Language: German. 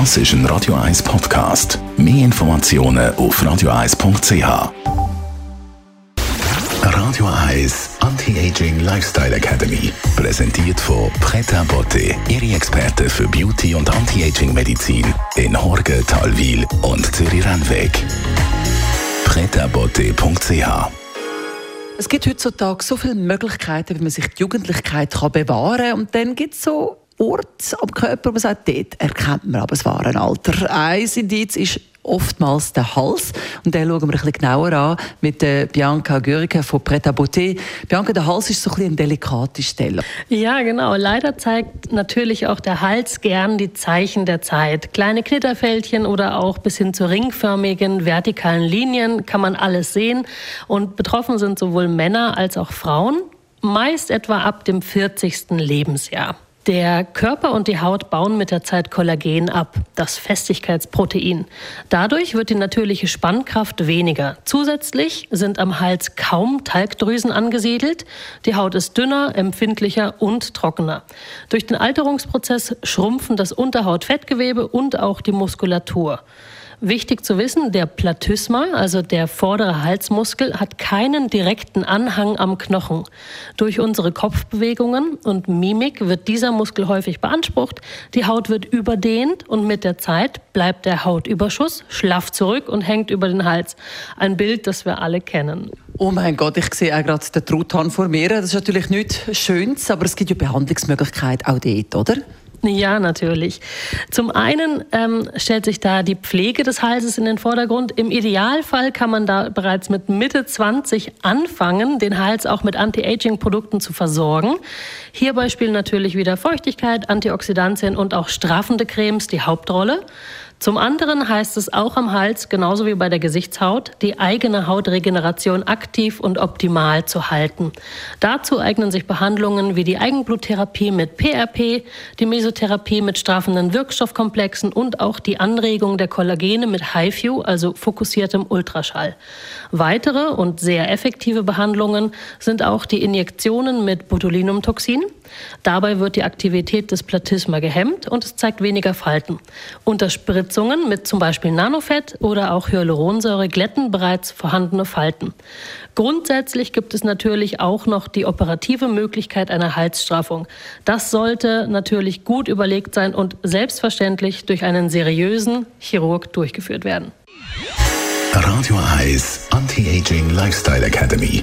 Das ist ein Radio 1 Podcast. Mehr Informationen auf radio1.ch. Radio 1 Anti-Aging Lifestyle Academy. Präsentiert von Preta Botte, Ihre Experte für Beauty und Anti-Aging Medizin in Horge, Talwil und Zürich-Rennweg. pretabotte.ch es gibt heutzutage so viele Möglichkeiten, wie man sich die Jugendlichkeit bewahren kann. Und dann gibt es so Ort am Körper, man sagt, dort erkennt man aber das wahre Alter. Ein Indiz ist oftmals der Hals. Und den schauen wir ein bisschen genauer an mit der Bianca Gürike von Pret à Beauté. Bianca, der Hals ist so ein bisschen eine delikate Stelle. Ja, genau. Leider zeigt natürlich auch der Hals gern die Zeichen der Zeit. Kleine Knitterfältchen oder auch bis hin zu ringförmigen vertikalen Linien kann man alles sehen. Und betroffen sind sowohl Männer als auch Frauen, meist etwa ab dem 40. Lebensjahr. Der Körper und die Haut bauen mit der Zeit Kollagen ab, das Festigkeitsprotein. Dadurch wird die natürliche Spannkraft weniger. Zusätzlich sind am Hals kaum Talgdrüsen angesiedelt. Die Haut ist dünner, empfindlicher und trockener. Durch den Alterungsprozess schrumpfen das Unterhautfettgewebe und auch die Muskulatur. Wichtig zu wissen, der Platysma, also der vordere Halsmuskel, hat keinen direkten Anhang am Knochen. Durch unsere Kopfbewegungen und Mimik wird dieser Muskel häufig beansprucht, die Haut wird überdehnt und mit der Zeit bleibt der Hautüberschuss schlaff zurück und hängt über den Hals. Ein Bild, das wir alle kennen. Oh mein Gott, ich sehe auch gerade den Truthahn vor mir. Das ist natürlich nichts Schönes, aber es gibt ja Behandlungsmöglichkeiten auch dort, oder? Ja, natürlich. Zum einen ähm, stellt sich da die Pflege des Halses in den Vordergrund. Im Idealfall kann man da bereits mit Mitte 20 anfangen, den Hals auch mit Anti-Aging-Produkten zu versorgen. Hierbei spielen natürlich wieder Feuchtigkeit, Antioxidantien und auch straffende Cremes die Hauptrolle. Zum anderen heißt es auch am Hals, genauso wie bei der Gesichtshaut, die eigene Hautregeneration aktiv und optimal zu halten. Dazu eignen sich Behandlungen wie die Eigenbluttherapie mit PRP, die Mesotherapie mit straffenden Wirkstoffkomplexen und auch die Anregung der Kollagene mit HIFU, also fokussiertem Ultraschall. Weitere und sehr effektive Behandlungen sind auch die Injektionen mit Botulinumtoxin. Dabei wird die Aktivität des Platysma gehemmt und es zeigt weniger Falten. Unter Spritzungen mit zum Beispiel Nanofett oder auch Hyaluronsäure glätten bereits vorhandene Falten. Grundsätzlich gibt es natürlich auch noch die operative Möglichkeit einer Halsstraffung. Das sollte natürlich gut überlegt sein und selbstverständlich durch einen seriösen Chirurg durchgeführt werden. Radio Eyes Anti-Aging Lifestyle Academy.